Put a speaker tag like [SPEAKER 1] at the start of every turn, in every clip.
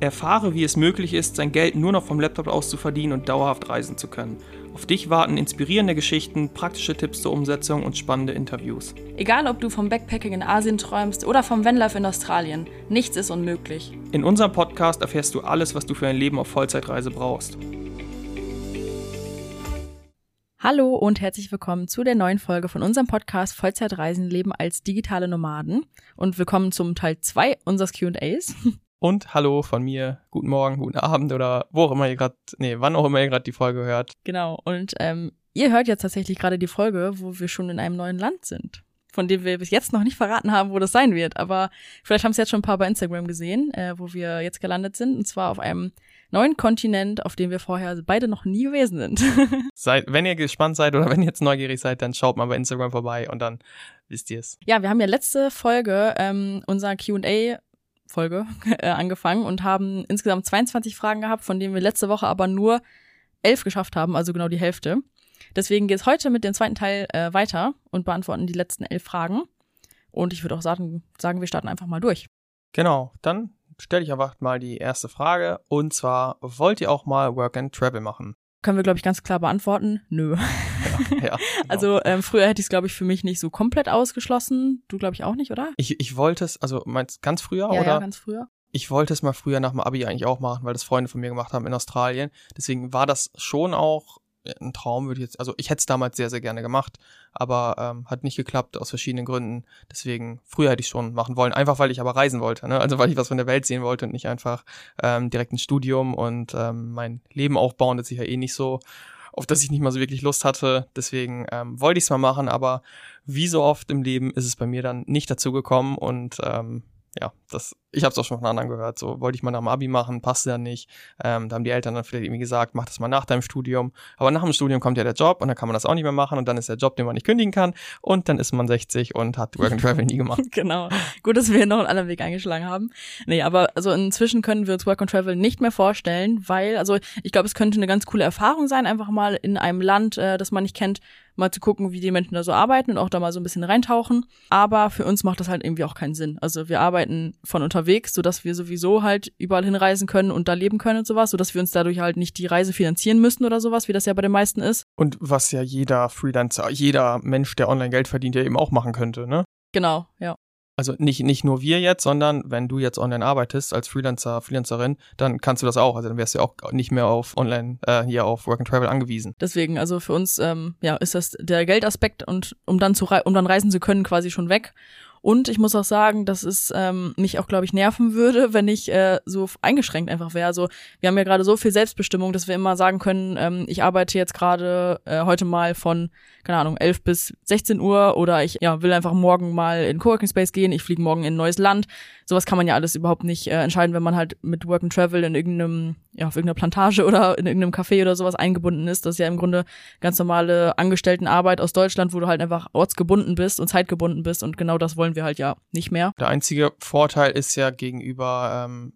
[SPEAKER 1] Erfahre, wie es möglich ist, sein Geld nur noch vom Laptop aus zu verdienen und dauerhaft reisen zu können. Auf dich warten inspirierende Geschichten, praktische Tipps zur Umsetzung und spannende Interviews.
[SPEAKER 2] Egal, ob du vom Backpacking in Asien träumst oder vom Vanlife in Australien, nichts ist unmöglich.
[SPEAKER 1] In unserem Podcast erfährst du alles, was du für ein Leben auf Vollzeitreise brauchst.
[SPEAKER 2] Hallo und herzlich willkommen zu der neuen Folge von unserem Podcast Vollzeitreisen leben als digitale Nomaden und willkommen zum Teil 2 unseres Q&As.
[SPEAKER 1] Und hallo von mir, guten Morgen, guten Abend oder wo auch immer ihr gerade, nee, wann auch immer ihr gerade die Folge hört.
[SPEAKER 2] Genau, und ähm, ihr hört jetzt tatsächlich gerade die Folge, wo wir schon in einem neuen Land sind, von dem wir bis jetzt noch nicht verraten haben, wo das sein wird, aber vielleicht haben es jetzt schon ein paar bei Instagram gesehen, äh, wo wir jetzt gelandet sind, und zwar auf einem neuen Kontinent, auf dem wir vorher beide noch nie gewesen sind.
[SPEAKER 1] seid, wenn ihr gespannt seid oder wenn ihr jetzt neugierig seid, dann schaut mal bei Instagram vorbei und dann wisst ihr es.
[SPEAKER 2] Ja, wir haben ja letzte Folge ähm, unser Q&A Folge äh, angefangen und haben insgesamt 22 Fragen gehabt, von denen wir letzte Woche aber nur elf geschafft haben, also genau die Hälfte. Deswegen geht es heute mit dem zweiten Teil äh, weiter und beantworten die letzten elf Fragen. Und ich würde auch sagen, sagen, wir starten einfach mal durch.
[SPEAKER 1] Genau, dann stelle ich einfach mal die erste Frage. Und zwar, wollt ihr auch mal Work and Travel machen?
[SPEAKER 2] Können wir, glaube ich, ganz klar beantworten. Nö. Ja, genau. Also ähm, früher hätte ich es, glaube ich, für mich nicht so komplett ausgeschlossen. Du, glaube ich, auch nicht, oder?
[SPEAKER 1] Ich, ich wollte es, also meinst ganz früher,
[SPEAKER 2] ja,
[SPEAKER 1] oder?
[SPEAKER 2] Ja, ganz früher.
[SPEAKER 1] Ich wollte es mal früher nach dem Abi eigentlich auch machen, weil das Freunde von mir gemacht haben in Australien. Deswegen war das schon auch ein Traum würde ich jetzt, also ich hätte es damals sehr, sehr gerne gemacht, aber ähm, hat nicht geklappt aus verschiedenen Gründen. Deswegen, früher hätte ich schon machen wollen, einfach weil ich aber reisen wollte, ne? Also weil ich was von der Welt sehen wollte und nicht einfach ähm, direkt ein Studium und ähm, mein Leben aufbauen, das ich ja eh nicht so, auf das ich nicht mal so wirklich Lust hatte. Deswegen ähm, wollte ich es mal machen, aber wie so oft im Leben ist es bei mir dann nicht dazu gekommen und ähm, ja, das, ich habe es auch schon von anderen gehört. So wollte ich mal nach dem Abi machen, passte dann nicht. Ähm, da haben die Eltern dann vielleicht irgendwie gesagt, mach das mal nach deinem Studium. Aber nach dem Studium kommt ja der Job und dann kann man das auch nicht mehr machen und dann ist der Job, den man nicht kündigen kann und dann ist man 60 und hat Work and Travel nie gemacht.
[SPEAKER 2] genau. Gut, dass wir noch einen anderen Weg eingeschlagen haben. Nee, aber also inzwischen können wir uns Work and Travel nicht mehr vorstellen, weil, also ich glaube, es könnte eine ganz coole Erfahrung sein, einfach mal in einem Land, äh, das man nicht kennt, mal zu gucken, wie die Menschen da so arbeiten und auch da mal so ein bisschen reintauchen. Aber für uns macht das halt irgendwie auch keinen Sinn. Also wir arbeiten von unterwegs, sodass wir sowieso halt überall hinreisen können und da leben können und sowas, sodass wir uns dadurch halt nicht die Reise finanzieren müssen oder sowas, wie das ja bei den meisten ist.
[SPEAKER 1] Und was ja jeder Freelancer, jeder Mensch, der online Geld verdient, ja eben auch machen könnte, ne?
[SPEAKER 2] Genau, ja
[SPEAKER 1] also nicht, nicht nur wir jetzt, sondern wenn du jetzt online arbeitest als Freelancer, Freelancerin, dann kannst du das auch. Also dann wärst du ja auch nicht mehr auf online, äh, hier auf Work and Travel angewiesen.
[SPEAKER 2] Deswegen, also für uns, ähm, ja, ist das der Geldaspekt und um dann zu um dann reisen zu können, quasi schon weg. Und ich muss auch sagen, dass es ähm, mich auch, glaube ich, nerven würde, wenn ich äh, so eingeschränkt einfach wäre. Also wir haben ja gerade so viel Selbstbestimmung, dass wir immer sagen können, ähm, ich arbeite jetzt gerade äh, heute mal von keine Ahnung, 11 bis 16 Uhr oder ich ja, will einfach morgen mal in Coworking Space gehen, ich fliege morgen in ein neues Land. Sowas kann man ja alles überhaupt nicht äh, entscheiden, wenn man halt mit Work and Travel in irgendeinem, ja, auf irgendeiner Plantage oder in irgendeinem Café oder sowas eingebunden ist. Das ist ja im Grunde ganz normale Angestelltenarbeit aus Deutschland, wo du halt einfach ortsgebunden bist und zeitgebunden bist und genau das wollen wir halt ja nicht mehr.
[SPEAKER 1] Der einzige Vorteil ist ja gegenüber ähm,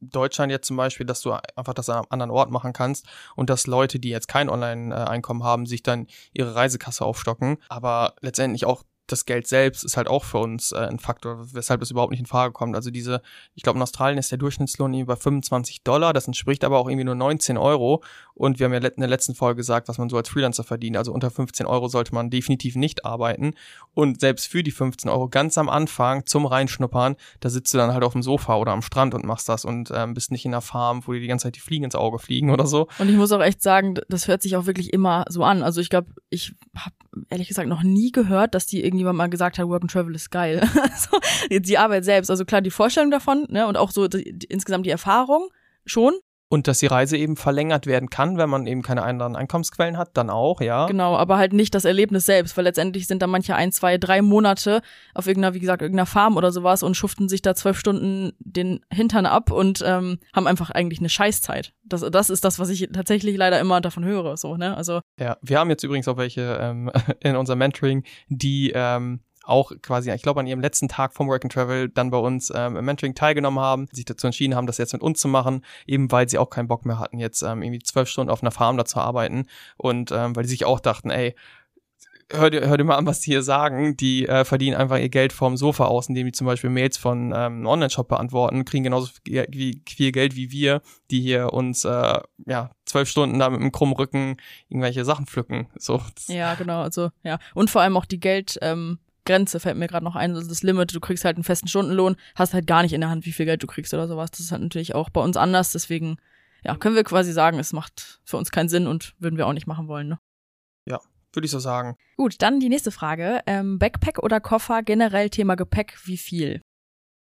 [SPEAKER 1] Deutschland jetzt zum Beispiel, dass du einfach das an einem anderen Ort machen kannst und dass Leute, die jetzt kein Online-Einkommen haben, sich dann ihre Reisekasse aufstocken, aber letztendlich auch das Geld selbst ist halt auch für uns äh, ein Faktor, weshalb das überhaupt nicht in Frage kommt. Also diese, ich glaube in Australien ist der Durchschnittslohn irgendwie bei 25 Dollar, das entspricht aber auch irgendwie nur 19 Euro und wir haben ja in der letzten Folge gesagt, was man so als Freelancer verdient. Also unter 15 Euro sollte man definitiv nicht arbeiten und selbst für die 15 Euro ganz am Anfang zum Reinschnuppern, da sitzt du dann halt auf dem Sofa oder am Strand und machst das und ähm, bist nicht in einer Farm, wo dir die ganze Zeit die Fliegen ins Auge fliegen oder so.
[SPEAKER 2] Und ich muss auch echt sagen, das hört sich auch wirklich immer so an. Also ich glaube, ich habe ehrlich gesagt noch nie gehört, dass die irgendjemand mal gesagt hat, Work and Travel ist geil. also, die Arbeit selbst, also klar die Vorstellung davon, ne, und auch so die, die, insgesamt die Erfahrung schon,
[SPEAKER 1] und dass die Reise eben verlängert werden kann, wenn man eben keine anderen Einkommensquellen hat, dann auch, ja.
[SPEAKER 2] Genau, aber halt nicht das Erlebnis selbst, weil letztendlich sind da manche ein, zwei, drei Monate auf irgendeiner, wie gesagt, irgendeiner Farm oder sowas und schuften sich da zwölf Stunden den Hintern ab und ähm, haben einfach eigentlich eine Scheißzeit. Das, das ist das, was ich tatsächlich leider immer davon höre, so, ne? Also.
[SPEAKER 1] Ja, wir haben jetzt übrigens auch welche ähm, in unserem Mentoring, die ähm, auch quasi, ich glaube, an ihrem letzten Tag vom Work and Travel dann bei uns ähm, im Mentoring teilgenommen haben, sich dazu entschieden haben, das jetzt mit uns zu machen, eben weil sie auch keinen Bock mehr hatten, jetzt ähm, irgendwie zwölf Stunden auf einer Farm da zu arbeiten und ähm, weil die sich auch dachten, ey, hör dir, hör dir mal an, was die hier sagen. Die äh, verdienen einfach ihr Geld vom Sofa aus, indem die zum Beispiel Mails von ähm, einem Online-Shop beantworten, kriegen genauso viel, viel Geld wie wir, die hier uns äh, ja zwölf Stunden da mit einem krummen Rücken irgendwelche Sachen pflücken. So.
[SPEAKER 2] Ja, genau. Also ja und vor allem auch die Geld. Ähm Grenze fällt mir gerade noch ein, also das Limit, du kriegst halt einen festen Stundenlohn, hast halt gar nicht in der Hand, wie viel Geld du kriegst oder sowas. Das ist halt natürlich auch bei uns anders, deswegen ja, können wir quasi sagen, es macht für uns keinen Sinn und würden wir auch nicht machen wollen, ne?
[SPEAKER 1] Ja, würde ich so sagen.
[SPEAKER 2] Gut, dann die nächste Frage. Ähm, Backpack oder Koffer, generell Thema Gepäck, wie viel?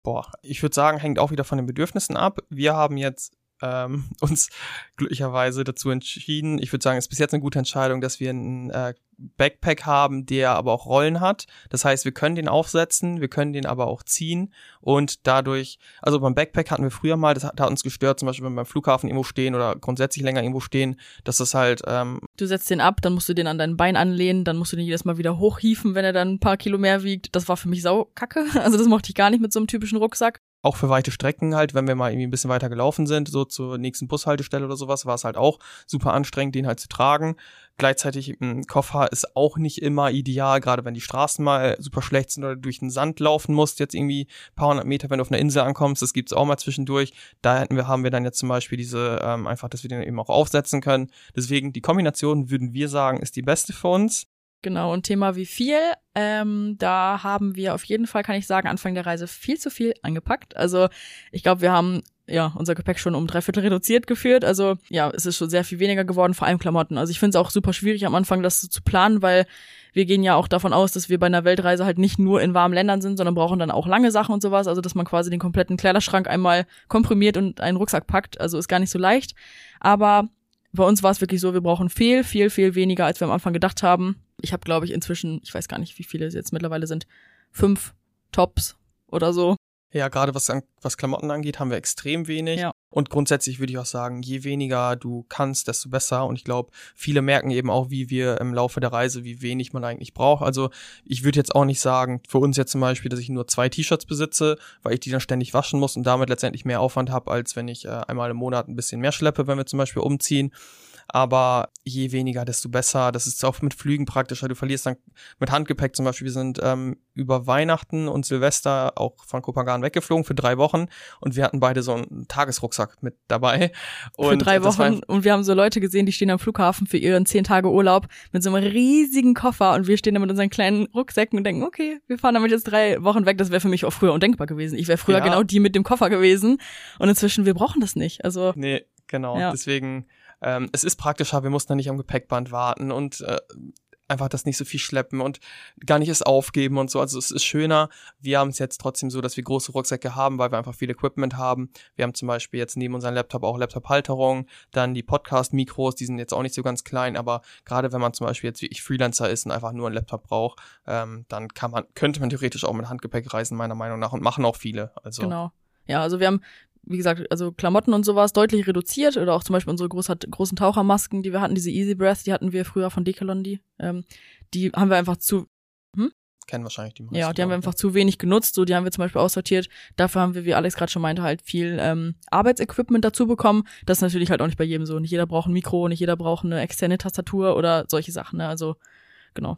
[SPEAKER 1] Boah, ich würde sagen, hängt auch wieder von den Bedürfnissen ab. Wir haben jetzt ähm, uns glücklicherweise dazu entschieden. Ich würde sagen, es ist bis jetzt eine gute Entscheidung, dass wir einen äh, Backpack haben, der aber auch Rollen hat. Das heißt, wir können den aufsetzen, wir können den aber auch ziehen und dadurch, also beim Backpack hatten wir früher mal, das hat, hat uns gestört, zum Beispiel wenn wir beim Flughafen irgendwo stehen oder grundsätzlich länger irgendwo stehen, dass das halt. Ähm,
[SPEAKER 2] du setzt den ab, dann musst du den an dein Bein anlehnen, dann musst du den jedes Mal wieder hochhieven, wenn er dann ein paar Kilo mehr wiegt. Das war für mich saukacke. Also das mochte ich gar nicht mit so einem typischen Rucksack
[SPEAKER 1] auch für weite Strecken halt, wenn wir mal irgendwie ein bisschen weiter gelaufen sind, so zur nächsten Bushaltestelle oder sowas, war es halt auch super anstrengend, den halt zu tragen. Gleichzeitig ein Koffer ist auch nicht immer ideal, gerade wenn die Straßen mal super schlecht sind oder durch den Sand laufen musst, jetzt irgendwie paar hundert Meter, wenn du auf einer Insel ankommst, das gibt's auch mal zwischendurch. Da hätten wir, haben wir dann jetzt zum Beispiel diese, ähm, einfach, dass wir den eben auch aufsetzen können. Deswegen, die Kombination, würden wir sagen, ist die beste für uns.
[SPEAKER 2] Genau, und Thema wie viel, ähm, da haben wir auf jeden Fall, kann ich sagen, Anfang der Reise viel zu viel angepackt. Also ich glaube, wir haben ja unser Gepäck schon um drei Viertel reduziert geführt. Also ja, es ist schon sehr viel weniger geworden, vor allem Klamotten. Also ich finde es auch super schwierig am Anfang, das zu planen, weil wir gehen ja auch davon aus, dass wir bei einer Weltreise halt nicht nur in warmen Ländern sind, sondern brauchen dann auch lange Sachen und sowas. Also dass man quasi den kompletten Kleiderschrank einmal komprimiert und einen Rucksack packt. Also ist gar nicht so leicht. Aber bei uns war es wirklich so, wir brauchen viel, viel, viel weniger, als wir am Anfang gedacht haben. Ich habe, glaube ich, inzwischen, ich weiß gar nicht, wie viele es jetzt mittlerweile sind, fünf Tops oder so.
[SPEAKER 1] Ja, gerade was, was Klamotten angeht, haben wir extrem wenig.
[SPEAKER 2] Ja.
[SPEAKER 1] Und grundsätzlich würde ich auch sagen, je weniger du kannst, desto besser. Und ich glaube, viele merken eben auch, wie wir im Laufe der Reise, wie wenig man eigentlich braucht. Also ich würde jetzt auch nicht sagen, für uns jetzt zum Beispiel, dass ich nur zwei T-Shirts besitze, weil ich die dann ständig waschen muss und damit letztendlich mehr Aufwand habe, als wenn ich äh, einmal im Monat ein bisschen mehr schleppe, wenn wir zum Beispiel umziehen aber je weniger, desto besser. Das ist auch mit Flügen praktischer. Du verlierst dann mit Handgepäck zum Beispiel. Wir sind ähm, über Weihnachten und Silvester auch von Kopenhagen weggeflogen für drei Wochen und wir hatten beide so einen Tagesrucksack mit dabei.
[SPEAKER 2] Und für drei Wochen und wir haben so Leute gesehen, die stehen am Flughafen für ihren zehn Tage Urlaub mit so einem riesigen Koffer und wir stehen da mit unseren kleinen Rucksäcken und denken, okay, wir fahren damit jetzt drei Wochen weg. Das wäre für mich auch früher undenkbar gewesen. Ich wäre früher ja. genau die mit dem Koffer gewesen und inzwischen, wir brauchen das nicht. Also
[SPEAKER 1] Nee, genau. Ja. Deswegen ähm, es ist praktischer, wir mussten dann nicht am Gepäckband warten und äh, einfach das nicht so viel schleppen und gar nicht es aufgeben und so. Also es ist schöner. Wir haben es jetzt trotzdem so, dass wir große Rucksäcke haben, weil wir einfach viel Equipment haben. Wir haben zum Beispiel jetzt neben unserem Laptop auch Laptop-Halterung, dann die Podcast-Mikros, die sind jetzt auch nicht so ganz klein, aber gerade wenn man zum Beispiel jetzt wie ich Freelancer ist und einfach nur einen Laptop braucht, ähm, dann kann man, könnte man theoretisch auch mit Handgepäck reisen, meiner Meinung nach, und machen auch viele. Also
[SPEAKER 2] genau. Ja, also wir haben wie gesagt, also Klamotten und sowas deutlich reduziert oder auch zum Beispiel unsere groß, großen Tauchermasken, die wir hatten, diese Easy Breath, die hatten wir früher von Decathlon, die, ähm, die haben wir einfach zu,
[SPEAKER 1] hm? Kennen wahrscheinlich die
[SPEAKER 2] meisten. Ja, die haben wir einfach zu wenig genutzt, so die haben wir zum Beispiel aussortiert. Dafür haben wir, wie Alex gerade schon meinte, halt viel ähm, Arbeitsequipment dazu bekommen. Das ist natürlich halt auch nicht bei jedem so. Nicht jeder braucht ein Mikro, nicht jeder braucht eine externe Tastatur oder solche Sachen, ne? Also, genau.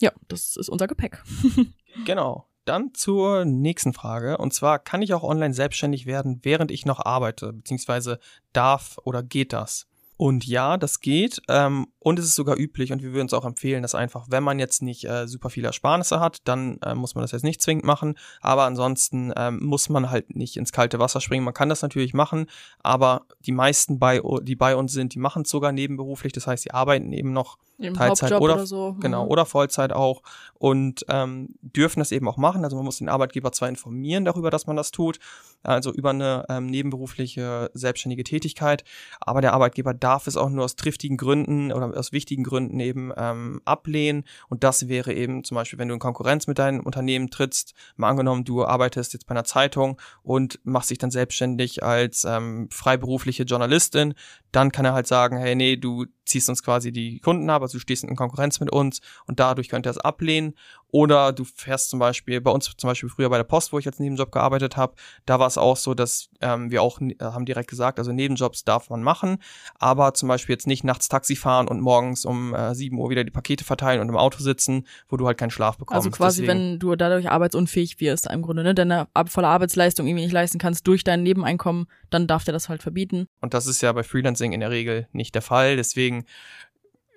[SPEAKER 2] Ja, das ist unser Gepäck.
[SPEAKER 1] genau. Dann zur nächsten Frage. Und zwar, kann ich auch online selbstständig werden, während ich noch arbeite? Beziehungsweise darf oder geht das? Und ja, das geht. Ähm, und es ist sogar üblich und wir würden es auch empfehlen, dass einfach, wenn man jetzt nicht äh, super viele Ersparnisse hat, dann äh, muss man das jetzt nicht zwingend machen. Aber ansonsten ähm, muss man halt nicht ins kalte Wasser springen. Man kann das natürlich machen, aber die meisten, bei, die bei uns sind, die machen es sogar nebenberuflich. Das heißt, sie arbeiten eben noch
[SPEAKER 2] Im
[SPEAKER 1] Teilzeit oder,
[SPEAKER 2] oder, so.
[SPEAKER 1] genau mhm. oder Vollzeit auch und ähm, dürfen das eben auch machen. Also man muss den Arbeitgeber zwar informieren darüber, dass man das tut, also über eine ähm, nebenberufliche selbstständige Tätigkeit, aber der Arbeitgeber darf es auch nur aus triftigen Gründen oder aus wichtigen Gründen eben ähm, ablehnen. Und das wäre eben zum Beispiel, wenn du in Konkurrenz mit deinem Unternehmen trittst, mal angenommen, du arbeitest jetzt bei einer Zeitung und machst dich dann selbstständig als ähm, freiberufliche Journalistin, dann kann er halt sagen, hey, nee, du ziehst uns quasi die Kunden ab, also du stehst in Konkurrenz mit uns und dadurch könnt ihr das ablehnen. Oder du fährst zum Beispiel, bei uns zum Beispiel früher bei der Post, wo ich als Nebenjob gearbeitet habe, da war es auch so, dass ähm, wir auch äh, haben direkt gesagt, also Nebenjobs darf man machen, aber zum Beispiel jetzt nicht nachts Taxi fahren und morgens um äh, 7 Uhr wieder die Pakete verteilen und im Auto sitzen, wo du halt keinen Schlaf bekommst.
[SPEAKER 2] Also quasi,
[SPEAKER 1] Deswegen,
[SPEAKER 2] wenn du dadurch arbeitsunfähig wirst, im Grunde, ne, deine volle Arbeitsleistung irgendwie nicht leisten kannst durch dein Nebeneinkommen, dann darf der das halt verbieten.
[SPEAKER 1] Und das ist ja bei Freelancing in der Regel nicht der Fall. Deswegen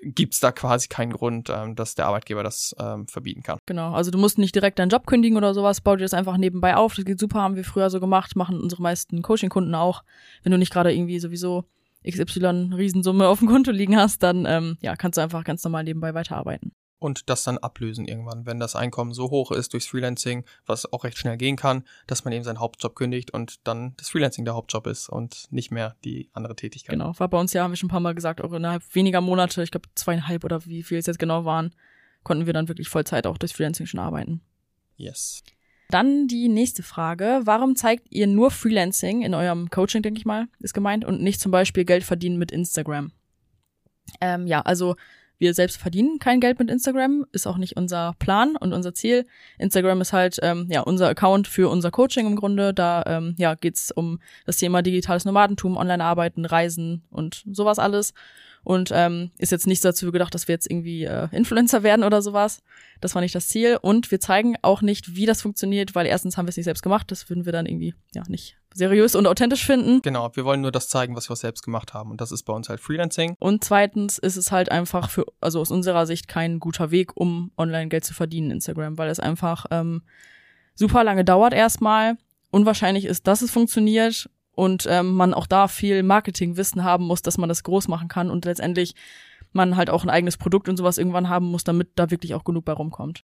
[SPEAKER 1] gibt's da quasi keinen Grund, ähm, dass der Arbeitgeber das ähm, verbieten kann.
[SPEAKER 2] Genau, also du musst nicht direkt deinen Job kündigen oder sowas, bau dir das einfach nebenbei auf. Das geht super, haben wir früher so gemacht, machen unsere meisten Coaching-Kunden auch. Wenn du nicht gerade irgendwie sowieso XY Riesensumme auf dem Konto liegen hast, dann ähm, ja, kannst du einfach ganz normal nebenbei weiterarbeiten
[SPEAKER 1] und das dann ablösen irgendwann, wenn das Einkommen so hoch ist durchs Freelancing, was auch recht schnell gehen kann, dass man eben seinen Hauptjob kündigt und dann das Freelancing der Hauptjob ist und nicht mehr die andere Tätigkeit.
[SPEAKER 2] Genau, war bei uns ja, haben wir schon ein paar Mal gesagt, auch innerhalb weniger Monate, ich glaube zweieinhalb oder wie viel es jetzt genau waren, konnten wir dann wirklich Vollzeit auch durchs Freelancing schon arbeiten.
[SPEAKER 1] Yes.
[SPEAKER 2] Dann die nächste Frage. Warum zeigt ihr nur Freelancing in eurem Coaching, denke ich mal, ist gemeint, und nicht zum Beispiel Geld verdienen mit Instagram? Ähm, ja, also wir selbst verdienen kein Geld mit Instagram, ist auch nicht unser Plan und unser Ziel. Instagram ist halt ähm, ja unser Account für unser Coaching im Grunde. Da ähm, ja geht's um das Thema digitales Nomadentum, Online-Arbeiten, Reisen und sowas alles und ähm, ist jetzt nicht dazu gedacht, dass wir jetzt irgendwie äh, Influencer werden oder sowas. Das war nicht das Ziel und wir zeigen auch nicht, wie das funktioniert, weil erstens haben wir es nicht selbst gemacht, das würden wir dann irgendwie ja nicht seriös und authentisch finden.
[SPEAKER 1] Genau, wir wollen nur das zeigen, was wir selbst gemacht haben und das ist bei uns halt Freelancing.
[SPEAKER 2] Und zweitens ist es halt einfach für, also aus unserer Sicht kein guter Weg, um online Geld zu verdienen, Instagram, weil es einfach ähm, super lange dauert erstmal. Unwahrscheinlich ist, dass es funktioniert und ähm, man auch da viel Marketingwissen haben muss, dass man das groß machen kann und letztendlich man halt auch ein eigenes Produkt und sowas irgendwann haben muss, damit da wirklich auch genug bei rumkommt.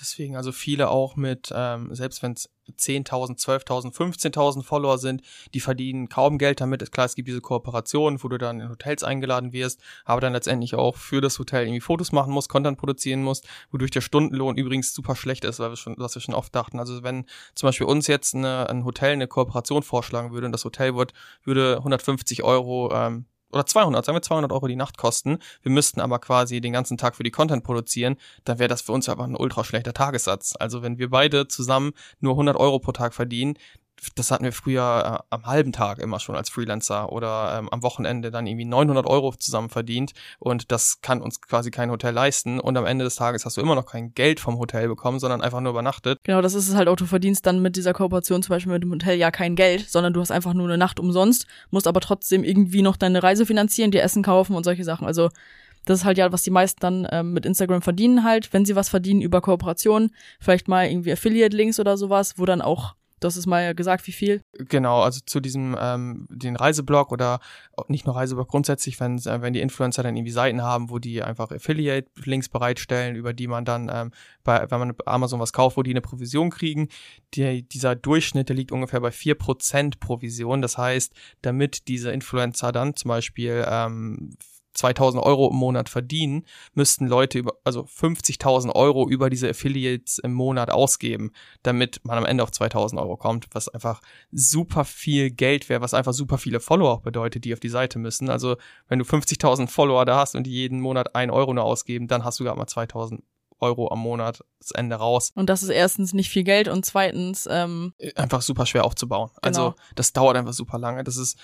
[SPEAKER 1] Deswegen, also viele auch mit, ähm, selbst wenn es 10.000, 12.000, 15.000 Follower sind, die verdienen kaum Geld damit. Ist klar, es gibt diese Kooperationen, wo du dann in Hotels eingeladen wirst, aber dann letztendlich auch für das Hotel irgendwie Fotos machen musst, Content produzieren musst, wodurch der Stundenlohn übrigens super schlecht ist, weil wir schon, was wir schon oft dachten. Also wenn zum Beispiel uns jetzt eine, ein Hotel eine Kooperation vorschlagen würde und das Hotel wird, würde 150 Euro ähm, oder 200, sagen wir 200 Euro die Nacht kosten, wir müssten aber quasi den ganzen Tag für die Content produzieren, dann wäre das für uns einfach ein ultra schlechter Tagessatz. Also wenn wir beide zusammen nur 100 Euro pro Tag verdienen, das hatten wir früher äh, am halben Tag immer schon als Freelancer oder ähm, am Wochenende dann irgendwie 900 Euro zusammen verdient und das kann uns quasi kein Hotel leisten und am Ende des Tages hast du immer noch kein Geld vom Hotel bekommen, sondern einfach nur übernachtet.
[SPEAKER 2] Genau, das ist es halt auch, du verdienst dann mit dieser Kooperation zum Beispiel mit dem Hotel ja kein Geld, sondern du hast einfach nur eine Nacht umsonst, musst aber trotzdem irgendwie noch deine Reise finanzieren, dir Essen kaufen und solche Sachen. Also das ist halt ja, was die meisten dann ähm, mit Instagram verdienen halt, wenn sie was verdienen über Kooperationen, vielleicht mal irgendwie Affiliate-Links oder sowas, wo dann auch Du hast es mal gesagt, wie viel?
[SPEAKER 1] Genau, also zu diesem ähm, den Reiseblog oder nicht nur Reiseblog grundsätzlich, wenn äh, wenn die Influencer dann irgendwie Seiten haben, wo die einfach Affiliate-Links bereitstellen, über die man dann ähm, bei wenn man Amazon was kauft, wo die eine Provision kriegen. Die, dieser Durchschnitt, der liegt ungefähr bei vier Prozent Provision. Das heißt, damit diese Influencer dann zum Beispiel ähm, 2000 Euro im Monat verdienen, müssten Leute über, also 50.000 Euro über diese Affiliates im Monat ausgeben, damit man am Ende auf 2000 Euro kommt, was einfach super viel Geld wäre, was einfach super viele Follower auch bedeutet, die auf die Seite müssen. Also wenn du 50.000 Follower da hast und die jeden Monat ein Euro nur ausgeben, dann hast du gar mal 2000 Euro am Monat das Ende raus.
[SPEAKER 2] Und das ist erstens nicht viel Geld und zweitens ähm
[SPEAKER 1] einfach super schwer aufzubauen. Also genau. Also das dauert einfach super lange. Das ist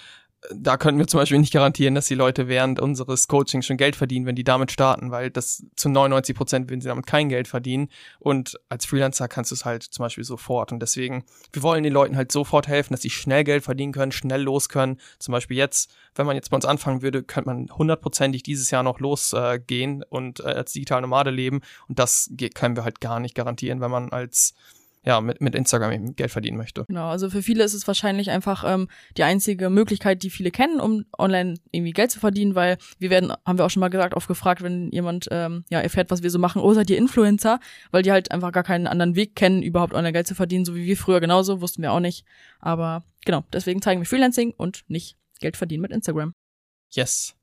[SPEAKER 1] da können wir zum Beispiel nicht garantieren, dass die Leute während unseres Coachings schon Geld verdienen, wenn die damit starten, weil das zu 99 Prozent würden sie damit kein Geld verdienen. Und als Freelancer kannst du es halt zum Beispiel sofort. Und deswegen, wir wollen den Leuten halt sofort helfen, dass sie schnell Geld verdienen können, schnell los können. Zum Beispiel jetzt, wenn man jetzt bei uns anfangen würde, könnte man hundertprozentig dieses Jahr noch losgehen äh, und äh, als digitale Nomade leben. Und das können wir halt gar nicht garantieren, wenn man als ja, mit, mit Instagram eben Geld verdienen möchte.
[SPEAKER 2] Genau, also für viele ist es wahrscheinlich einfach ähm, die einzige Möglichkeit, die viele kennen, um online irgendwie Geld zu verdienen, weil wir werden, haben wir auch schon mal gesagt, oft gefragt, wenn jemand ähm, ja erfährt, was wir so machen, oh, seid ihr Influencer, weil die halt einfach gar keinen anderen Weg kennen, überhaupt online Geld zu verdienen, so wie wir früher genauso, wussten wir auch nicht. Aber genau, deswegen zeigen wir Freelancing und nicht Geld verdienen mit Instagram.
[SPEAKER 1] Yes.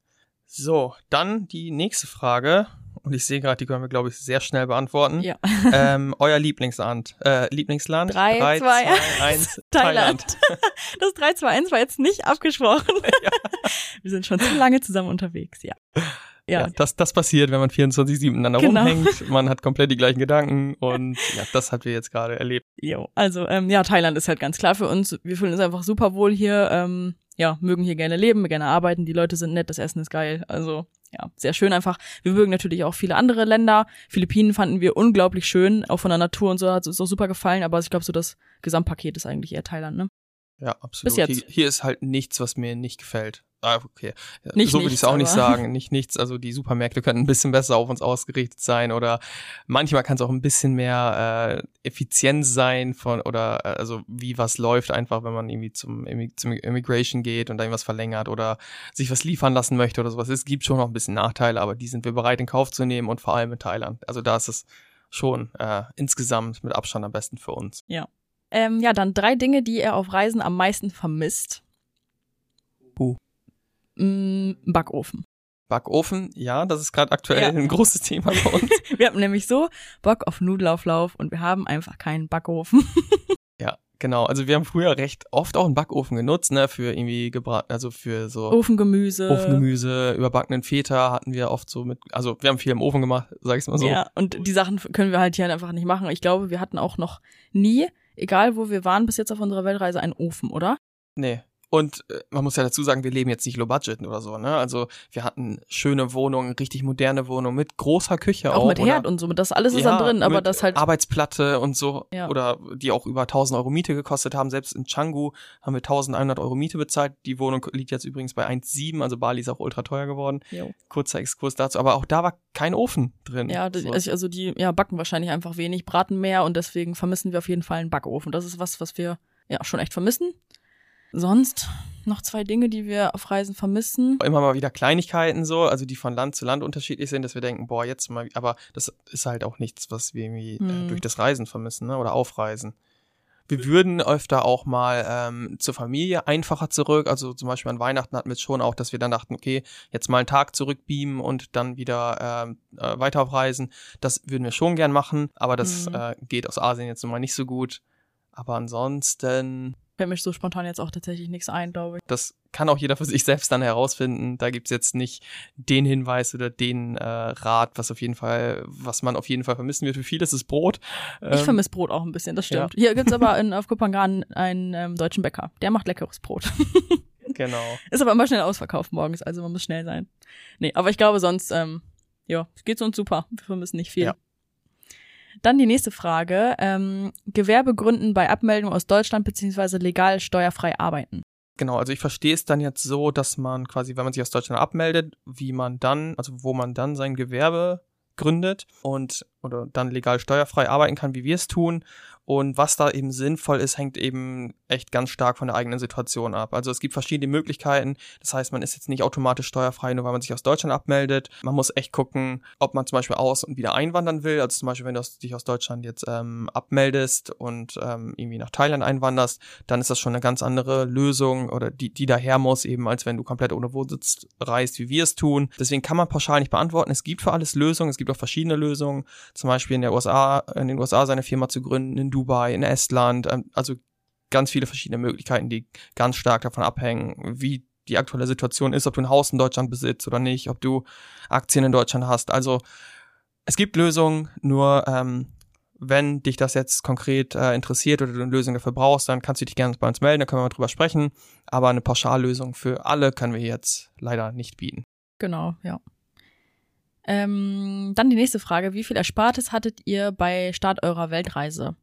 [SPEAKER 1] So, dann die nächste Frage Und ich sehe gerade, die können wir, glaube ich, sehr schnell beantworten.
[SPEAKER 2] Ja.
[SPEAKER 1] Ähm, euer Lieblingsland. Äh, Lieblingsland?
[SPEAKER 2] Drei,
[SPEAKER 1] Drei
[SPEAKER 2] zwei,
[SPEAKER 1] 1,
[SPEAKER 2] Thailand. Das 3-2-1 war jetzt nicht abgesprochen. Wir sind schon zu lange zusammen unterwegs, ja.
[SPEAKER 1] Ja,
[SPEAKER 2] Ja,
[SPEAKER 1] das, das passiert, wenn man 24-7 miteinander
[SPEAKER 2] Genau.
[SPEAKER 1] rumhängt. Man hat komplett die gleichen Gedanken und ja, das hat wir jetzt gerade erlebt.
[SPEAKER 2] jo. also ähm, ja, Thailand ist halt ganz klar für uns. Wir fühlen uns einfach super wohl hier. Ähm, ja, mögen hier gerne leben, gerne arbeiten. Die Leute sind nett, das Essen ist geil. Also ja, sehr schön einfach. Wir mögen natürlich auch viele andere Länder. Philippinen fanden wir unglaublich schön, auch von der Natur und so hat es uns auch super gefallen. Aber ich glaube, so das Gesamtpaket ist eigentlich eher Thailand, ne?
[SPEAKER 1] Ja, absolut.
[SPEAKER 2] Bis jetzt.
[SPEAKER 1] Hier, hier ist halt nichts, was mir nicht gefällt. Ah, okay. Ja,
[SPEAKER 2] Nicht
[SPEAKER 1] so würde ich es auch nicht
[SPEAKER 2] aber-
[SPEAKER 1] sagen. Nicht nichts. Also die Supermärkte können ein bisschen besser auf uns ausgerichtet sein oder manchmal kann es auch ein bisschen mehr äh, Effizienz sein von oder äh, also wie was läuft einfach, wenn man irgendwie zum, zum Immigration geht und da irgendwas verlängert oder sich was liefern lassen möchte oder sowas. Es gibt schon noch ein bisschen Nachteile, aber die sind wir bereit in Kauf zu nehmen und vor allem in Thailand. Also da ist es schon äh, insgesamt mit Abstand am besten für uns.
[SPEAKER 2] Ähm, ja, dann drei Dinge, die ihr auf Reisen am meisten vermisst.
[SPEAKER 1] Puh.
[SPEAKER 2] Mm, Backofen.
[SPEAKER 1] Backofen, ja, das ist gerade aktuell
[SPEAKER 2] Ja.
[SPEAKER 1] ein großes Thema bei uns.
[SPEAKER 2] Wir hatten nämlich so Bock auf Nudelauflauf und wir haben einfach keinen Backofen.
[SPEAKER 1] Ja, genau. Also wir haben früher recht oft auch einen Backofen genutzt, ne, für irgendwie gebraten, also für so
[SPEAKER 2] Ofengemüse.
[SPEAKER 1] Ofengemüse, überbackenen Feta hatten wir oft so mit, also wir haben viel im Ofen gemacht, sag ich's mal so.
[SPEAKER 2] Ja, und die Sachen können wir halt hier einfach nicht machen. Ich glaube, wir hatten auch noch nie, egal wo wir waren bis jetzt auf unserer Weltreise, einen Ofen, oder?
[SPEAKER 1] Nee. Und äh, man muss ja dazu sagen, wir leben jetzt nicht low budget oder so, ne? Also wir hatten schöne Wohnungen, richtig moderne Wohnungen mit großer Küche auch.
[SPEAKER 2] auch mit Herd und so. Das alles ist
[SPEAKER 1] Ja,
[SPEAKER 2] dann drin, aber das halt.
[SPEAKER 1] Arbeitsplatte und so
[SPEAKER 2] Ja.
[SPEAKER 1] oder die auch über 1000 Euro Miete gekostet haben. Selbst in Canggu haben wir 1100 Euro Miete bezahlt. Die Wohnung liegt jetzt übrigens bei 1,7, also Bali ist auch ultra teuer geworden.
[SPEAKER 2] Jo.
[SPEAKER 1] Kurzer Exkurs dazu, aber auch da war kein Ofen drin.
[SPEAKER 2] Ja, das-
[SPEAKER 1] So.
[SPEAKER 2] also die ja, backen wahrscheinlich einfach wenig, braten mehr und deswegen vermissen wir auf jeden Fall einen Backofen. Das ist was, was wir ja schon echt vermissen. Sonst noch zwei Dinge, die wir auf Reisen vermissen.
[SPEAKER 1] immer mal wieder Kleinigkeiten so, also die von Land zu Land unterschiedlich sind, dass wir denken, boah, jetzt mal, aber das ist halt auch nichts, was wir irgendwie
[SPEAKER 2] Hm.
[SPEAKER 1] äh, durch das Reisen vermissen, ne? Oder aufreisen. Wir würden öfter auch mal ähm, zur Familie einfacher zurück. Also zum Beispiel an Weihnachten hatten wir es schon auch, dass wir dann dachten, okay, jetzt mal einen Tag zurückbeamen und dann wieder ähm, äh, weiter auf Reisen. Das würden wir schon gern machen, aber das
[SPEAKER 2] Mhm.
[SPEAKER 1] äh, geht aus Asien jetzt nun mal nicht so gut. Aber ansonsten
[SPEAKER 2] Fällt mir so spontan jetzt auch tatsächlich nichts ein, glaube ich.
[SPEAKER 1] das kann auch jeder für sich selbst dann herausfinden. Da gibt's jetzt nicht den Hinweis oder den äh, Rat, was auf jeden Fall, was man auf jeden Fall vermissen wird. Für viele ist es Brot.
[SPEAKER 2] Ich
[SPEAKER 1] Ähm,
[SPEAKER 2] vermisse Brot auch ein bisschen, das stimmt. Hier gibt's aber in, auf Kopangan einen ähm, deutschen Bäcker. Der macht leckeres Brot.
[SPEAKER 1] Genau.
[SPEAKER 2] Ist aber immer schnell ausverkauft morgens, also man muss schnell sein. Nee, aber ich glaube sonst, ähm, ja, geht's uns super. Wir vermissen nicht viel.
[SPEAKER 1] Ja.
[SPEAKER 2] Dann die nächste Frage. Ähm, Gewerbe gründen bei Abmeldung aus Deutschland beziehungsweise legal steuerfrei arbeiten.
[SPEAKER 1] Genau, also ich verstehe es dann jetzt so, dass man quasi, wenn man sich aus Deutschland abmeldet, wie man dann, also wo man dann sein Gewerbe gründet und oder dann legal steuerfrei arbeiten kann, wie wir es tun. Und was da eben sinnvoll ist, hängt eben echt ganz stark von der eigenen Situation ab. Also es gibt verschiedene Möglichkeiten. Das heißt, man ist jetzt nicht automatisch steuerfrei, nur weil man sich aus Deutschland abmeldet. Man muss echt gucken, ob man zum Beispiel aus und wieder einwandern will. Also zum Beispiel, wenn du dich aus Deutschland jetzt ähm, abmeldest und ähm, irgendwie nach Thailand einwanderst, dann ist das schon eine ganz andere Lösung oder die, die daher muss, eben als wenn du komplett ohne Wohnsitz reist, wie wir es tun. Deswegen kann man pauschal nicht beantworten. Es gibt für alles Lösungen, es gibt auch verschiedene Lösungen. Zum Beispiel in der USA, in den USA seine Firma zu gründen, in Dubai, in Estland, ähm, also ganz viele verschiedene Möglichkeiten, die ganz stark davon abhängen, wie die aktuelle Situation ist, ob du ein Haus in Deutschland besitzt oder nicht, ob du Aktien in Deutschland hast. Also es gibt Lösungen, nur ähm, wenn dich das jetzt konkret äh, interessiert oder du eine Lösung dafür brauchst, dann kannst du dich gerne bei uns melden, dann können wir mal drüber sprechen. Aber eine Pauschallösung für alle können wir jetzt leider nicht bieten.
[SPEAKER 2] Genau, ja. Ähm, dann die nächste Frage. Wie viel Erspartes hattet ihr bei Start eurer Weltreise?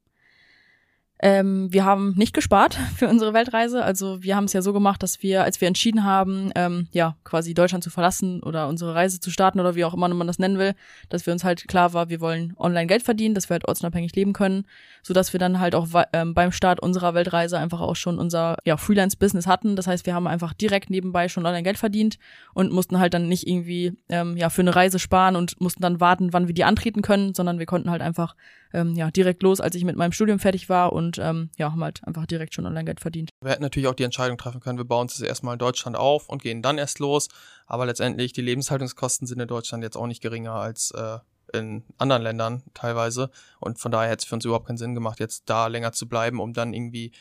[SPEAKER 2] Ähm, wir haben nicht gespart für unsere Weltreise. Also wir haben es ja so gemacht, dass wir, als wir entschieden haben, ähm, ja, quasi Deutschland zu verlassen oder unsere Reise zu starten oder wie auch immer man das nennen will, dass wir uns halt klar war, wir wollen online Geld verdienen, dass wir halt ortsunabhängig leben können, so dass wir dann halt auch ähm, beim Start unserer Weltreise einfach auch schon unser ja, Freelance-Business hatten. Das heißt, wir haben einfach direkt nebenbei schon online Geld verdient und mussten halt dann nicht irgendwie ähm, ja für eine Reise sparen und mussten dann warten, wann wir die antreten können, sondern wir konnten halt einfach ähm, ja, direkt los, als ich mit meinem Studium fertig war und ähm, ja, haben halt einfach direkt schon Online-Geld verdient.
[SPEAKER 1] Wir hätten natürlich auch die Entscheidung treffen können, wir bauen uns das erstmal in Deutschland auf und gehen dann erst los. Aber letztendlich, die Lebenshaltungskosten sind in Deutschland jetzt auch nicht geringer als äh, in anderen Ländern teilweise. Und von daher hätte es für uns überhaupt keinen Sinn gemacht, jetzt da länger zu bleiben, um dann irgendwie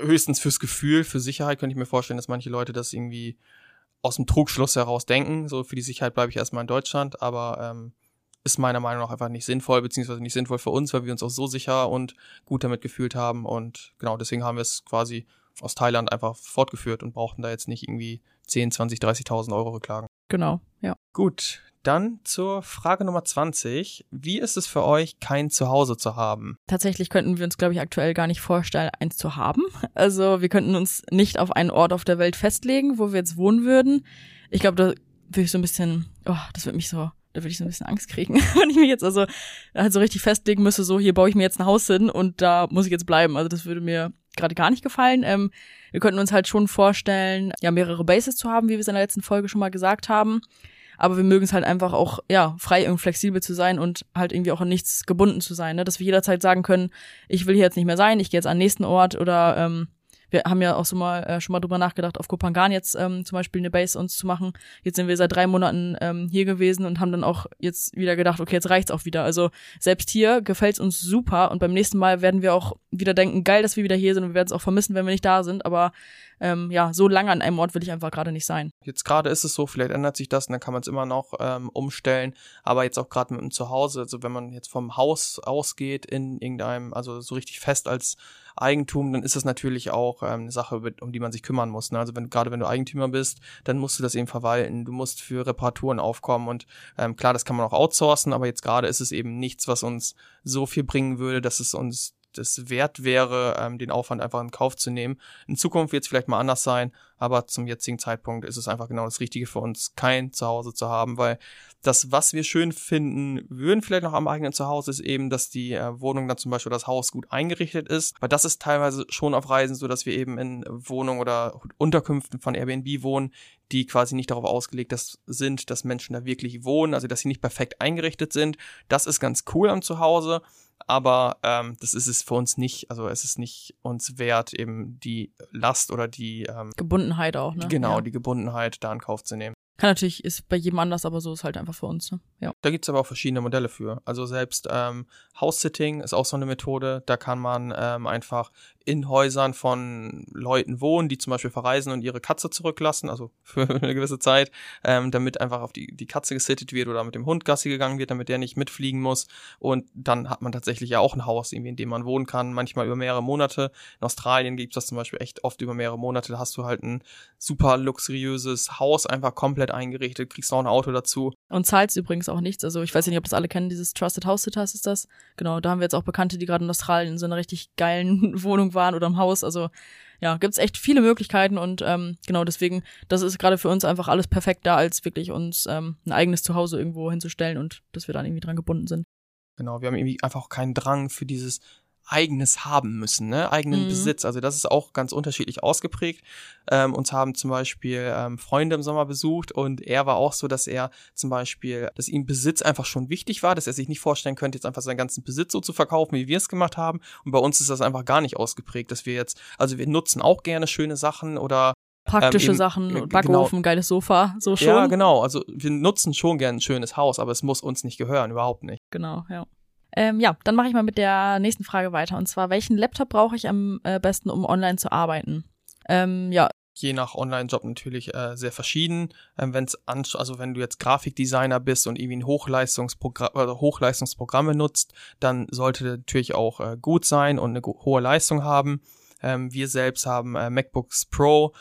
[SPEAKER 1] höchstens fürs Gefühl, für Sicherheit könnte ich mir vorstellen, dass manche Leute das irgendwie aus dem Trugschluss heraus denken. So für die Sicherheit bleibe ich erstmal in Deutschland, aber ähm, ist meiner Meinung nach einfach nicht sinnvoll, beziehungsweise nicht sinnvoll für uns, weil wir uns auch so sicher und gut damit gefühlt haben. Und genau deswegen haben wir es quasi aus Thailand einfach fortgeführt und brauchten da jetzt nicht irgendwie 10, 20, 30.000 Euro Rücklagen.
[SPEAKER 2] Genau, ja.
[SPEAKER 1] Gut, dann zur Frage Nummer 20. Wie ist es für euch, kein Zuhause zu haben?
[SPEAKER 2] Tatsächlich könnten wir uns, glaube ich, aktuell gar nicht vorstellen, eins zu haben. Also wir könnten uns nicht auf einen Ort auf der Welt festlegen, wo wir jetzt wohnen würden. Ich glaube, da würde ich so ein bisschen, oh, das würde mich so, da würde ich so ein bisschen Angst kriegen, wenn ich mich jetzt also halt so richtig festlegen müsste, so hier baue ich mir jetzt ein Haus hin und da muss ich jetzt bleiben. Also das würde mir gerade gar nicht gefallen. Ähm, wir könnten uns halt schon vorstellen, ja, mehrere Bases zu haben, wie wir es in der letzten Folge schon mal gesagt haben aber wir mögen es halt einfach auch, ja, frei und flexibel zu sein und halt irgendwie auch an nichts gebunden zu sein, ne? dass wir jederzeit sagen können, ich will hier jetzt nicht mehr sein, ich gehe jetzt an den nächsten Ort oder ähm, wir haben ja auch so mal äh, schon mal drüber nachgedacht, auf Kopangan jetzt ähm, zum Beispiel eine Base uns zu machen. Jetzt sind wir seit drei Monaten ähm, hier gewesen und haben dann auch jetzt wieder gedacht, okay, jetzt reicht's auch wieder. Also selbst hier gefällt's uns super und beim nächsten Mal werden wir auch wieder denken, geil, dass wir wieder hier sind und wir werden es auch vermissen, wenn wir nicht da sind. Aber ähm, ja, so lange an einem Ort will ich einfach gerade nicht sein.
[SPEAKER 1] Jetzt gerade ist es so, vielleicht ändert sich das und dann kann man es immer noch ähm, umstellen. Aber jetzt auch gerade mit dem Zuhause, also wenn man jetzt vom Haus ausgeht in irgendeinem, also so richtig fest als Eigentum, dann ist das natürlich auch ähm, eine Sache, um die man sich kümmern muss. Ne? Also wenn gerade wenn du Eigentümer bist, dann musst du das eben verwalten. Du musst für Reparaturen aufkommen und ähm, klar, das kann man auch outsourcen, aber jetzt gerade ist es eben nichts, was uns so viel bringen würde, dass es uns das wert wäre, ähm, den Aufwand einfach in Kauf zu nehmen. In Zukunft wird es vielleicht mal anders sein, aber zum jetzigen Zeitpunkt ist es einfach genau das Richtige für uns, kein Zuhause zu haben, weil das, was wir schön finden würden, vielleicht noch am eigenen Zuhause, ist eben, dass die äh, Wohnung dann zum Beispiel das Haus gut eingerichtet ist, weil das ist teilweise schon auf Reisen so, dass wir eben in Wohnungen oder Unterkünften von Airbnb wohnen, die quasi nicht darauf ausgelegt dass, sind, dass Menschen da wirklich wohnen, also dass sie nicht perfekt eingerichtet sind. Das ist ganz cool am Zuhause aber ähm, das ist es für uns nicht, also es ist nicht uns wert, eben die Last oder die ähm,
[SPEAKER 2] Gebundenheit auch, ne?
[SPEAKER 1] Genau,
[SPEAKER 2] ja.
[SPEAKER 1] die Gebundenheit da in Kauf zu nehmen.
[SPEAKER 2] Kann natürlich, ist bei jedem anders, aber so ist halt einfach für uns. Ne? Ja.
[SPEAKER 1] Da gibt's aber auch verschiedene Modelle für. Also selbst ähm, House-Sitting ist auch so eine Methode. Da kann man ähm, einfach in Häusern von Leuten wohnen, die zum Beispiel verreisen und ihre Katze zurücklassen, also für eine gewisse Zeit, ähm, damit einfach auf die, die Katze gesittet wird oder mit dem Hund Gassi gegangen wird, damit der nicht mitfliegen muss. Und dann hat man tatsächlich ja auch ein Haus, irgendwie, in dem man wohnen kann, manchmal über mehrere Monate. In Australien gibt's das zum Beispiel echt oft über mehrere Monate. Da hast du halt ein super luxuriöses Haus, einfach komplett eingerichtet, kriegst noch ein Auto dazu.
[SPEAKER 2] Und zahlst übrigens auch nichts. Also ich weiß nicht, ob das alle kennen, dieses Trusted House Sitters ist das. Genau, da haben wir jetzt auch Bekannte, die gerade in Australien in so einer richtig geilen Wohnung waren oder im Haus. Also ja, gibt's echt viele Möglichkeiten und ähm, genau deswegen, das ist gerade für uns einfach alles perfekt da, als wirklich uns ähm, ein eigenes Zuhause irgendwo hinzustellen und dass wir dann irgendwie dran gebunden sind.
[SPEAKER 1] Genau, wir haben irgendwie einfach keinen Drang für dieses eigenes haben müssen, ne? eigenen
[SPEAKER 2] Mhm.
[SPEAKER 1] Besitz. Also das ist auch ganz unterschiedlich ausgeprägt. Ähm, uns haben zum Beispiel ähm, Freunde im Sommer besucht und er war auch so, dass er zum Beispiel, dass ihm Besitz einfach schon wichtig war, dass er sich nicht vorstellen könnte, jetzt einfach seinen ganzen Besitz so zu verkaufen, wie wir es gemacht haben. Und bei uns ist das einfach gar nicht ausgeprägt, dass wir jetzt, also wir nutzen auch gerne schöne Sachen oder
[SPEAKER 2] Praktische
[SPEAKER 1] eben,
[SPEAKER 2] Sachen,
[SPEAKER 1] äh,
[SPEAKER 2] Backofen, geiles Sofa, so schon.
[SPEAKER 1] ja, genau. Also wir nutzen schon gerne ein schönes Haus, aber es muss uns nicht gehören, überhaupt nicht.
[SPEAKER 2] Genau, ja. Ähm, ja, dann mache ich mal mit der nächsten Frage weiter. Und zwar, welchen Laptop brauche ich am äh, besten, um online zu arbeiten? Ähm, ja,
[SPEAKER 1] je nach Online-Job natürlich äh, sehr verschieden. Ähm, wenn's an, also wenn du jetzt Grafikdesigner bist und irgendwie ein Hochleistungsprogramm oder Hochleistungsprogramme nutzt, dann sollte natürlich auch äh, gut sein und eine hohe Leistung haben. Ähm, wir selbst haben äh, MacBooks Pro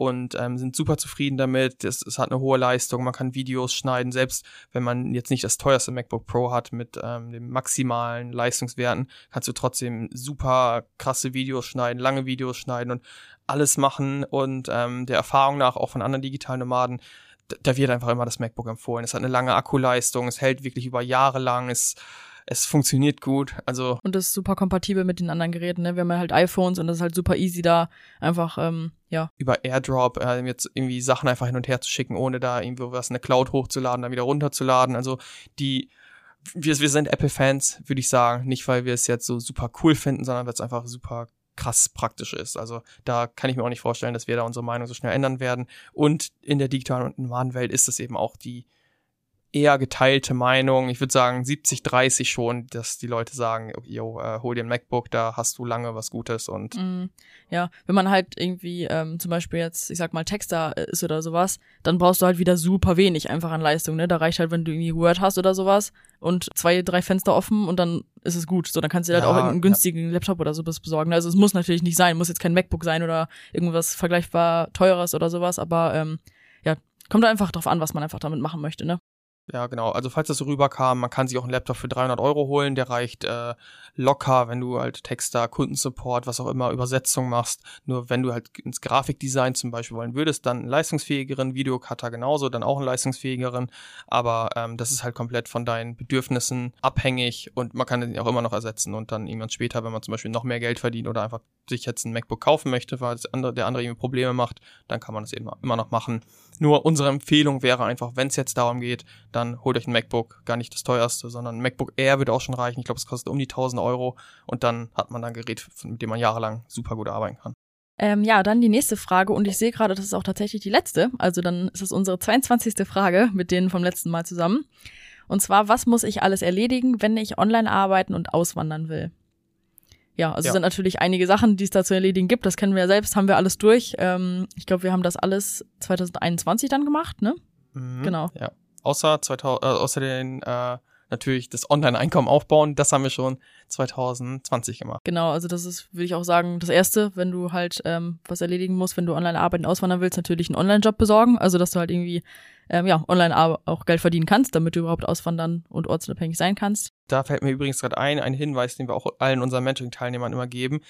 [SPEAKER 1] und ähm, sind super zufrieden damit. Es, es hat eine hohe Leistung, man kann Videos schneiden, selbst wenn man jetzt nicht das teuerste MacBook Pro hat mit ähm, den maximalen Leistungswerten, kannst du trotzdem super krasse Videos schneiden, lange Videos schneiden und alles machen und ähm, der Erfahrung nach auch von anderen digitalen Nomaden, da wird einfach immer das MacBook empfohlen. Es hat eine lange Akkuleistung, es hält wirklich über Jahre lang, es, es funktioniert gut. Also
[SPEAKER 2] und das ist super kompatibel mit den anderen Geräten. Ne? Wir haben ja halt iPhones und das ist halt super easy da einfach, ähm, ja,
[SPEAKER 1] über AirDrop äh, jetzt irgendwie Sachen einfach hin und her zu schicken, ohne da irgendwo was in eine Cloud hochzuladen, dann wieder runterzuladen. Also die wir, wir sind Apple-Fans, würde ich sagen. Nicht, weil wir es jetzt so super cool finden, sondern weil es einfach super krass praktisch ist. Also da kann ich mir auch nicht vorstellen, dass wir da unsere Meinung so schnell ändern werden. Und in der digitalen und normalen Welt ist es eben auch die eher geteilte Meinung. Ich würde sagen 70, 30 schon, dass die Leute sagen, yo, äh, hol dir ein MacBook, da hast du lange was Gutes und.
[SPEAKER 2] Mm, ja, wenn man halt irgendwie ähm, zum Beispiel jetzt, ich sag mal, Texter ist oder sowas, dann brauchst du halt wieder super wenig einfach an Leistung, ne? Da reicht halt, wenn du irgendwie Word hast oder sowas und zwei, drei Fenster offen und dann ist es gut. So, dann kannst du dir halt auch einen günstigen ja. Laptop oder sowas besorgen. Also es muss natürlich nicht sein, muss jetzt kein MacBook sein oder irgendwas vergleichbar teures oder sowas, aber ähm, ja, kommt einfach drauf an, was man einfach damit machen möchte, ne?
[SPEAKER 1] Ja, genau. Also falls das so rüberkam, man kann sich auch einen Laptop für 300 Euro holen. Der reicht äh, locker, wenn du halt Texter, Kundensupport, was auch immer, Übersetzung machst. Nur wenn du halt ins Grafikdesign zum Beispiel wollen würdest, dann einen leistungsfähigeren, Videocutter genauso, dann auch einen leistungsfähigeren. Aber ähm, das ist halt komplett von deinen Bedürfnissen abhängig und man kann den auch immer noch ersetzen und dann irgendwann später, wenn man zum Beispiel noch mehr Geld verdient oder einfach sich jetzt ein MacBook kaufen möchte, weil andere, der andere irgendwie Probleme macht, dann kann man das eben immer noch machen. Nur unsere Empfehlung wäre einfach, wenn es jetzt darum geht, dann holt euch ein MacBook, gar nicht das teuerste, sondern ein MacBook Air würde auch schon reichen. Ich glaube, es kostet um die 1000 Euro und dann hat man ein Gerät, mit dem man jahrelang super gut arbeiten kann.
[SPEAKER 2] Ähm, ja, dann die nächste Frage und ich sehe gerade, das ist auch tatsächlich die letzte. Also dann ist es unsere 22. Frage mit denen vom letzten Mal zusammen. Und zwar, was muss ich alles erledigen, wenn ich online arbeiten und auswandern will? Ja, also ja. sind natürlich einige Sachen, die es da zu erledigen gibt. Das kennen wir ja selbst, haben wir alles durch. Ähm, ich glaube, wir haben das alles 2021 dann gemacht, ne?
[SPEAKER 1] Mhm, genau. Ja. Außer 2000, äh, außer den äh, natürlich das Online-Einkommen aufbauen, das haben wir schon 2020 gemacht.
[SPEAKER 2] Genau, also das ist, würde ich auch sagen, das Erste, wenn du halt ähm, was erledigen musst, wenn du online arbeiten, auswandern willst, natürlich einen Online-Job besorgen, also dass du halt irgendwie ähm, ja, online auch Geld verdienen kannst, damit du überhaupt auswandern und ortsunabhängig sein kannst.
[SPEAKER 1] Da fällt mir übrigens gerade ein, ein Hinweis, den wir auch allen unseren Mentoring-Teilnehmern immer geben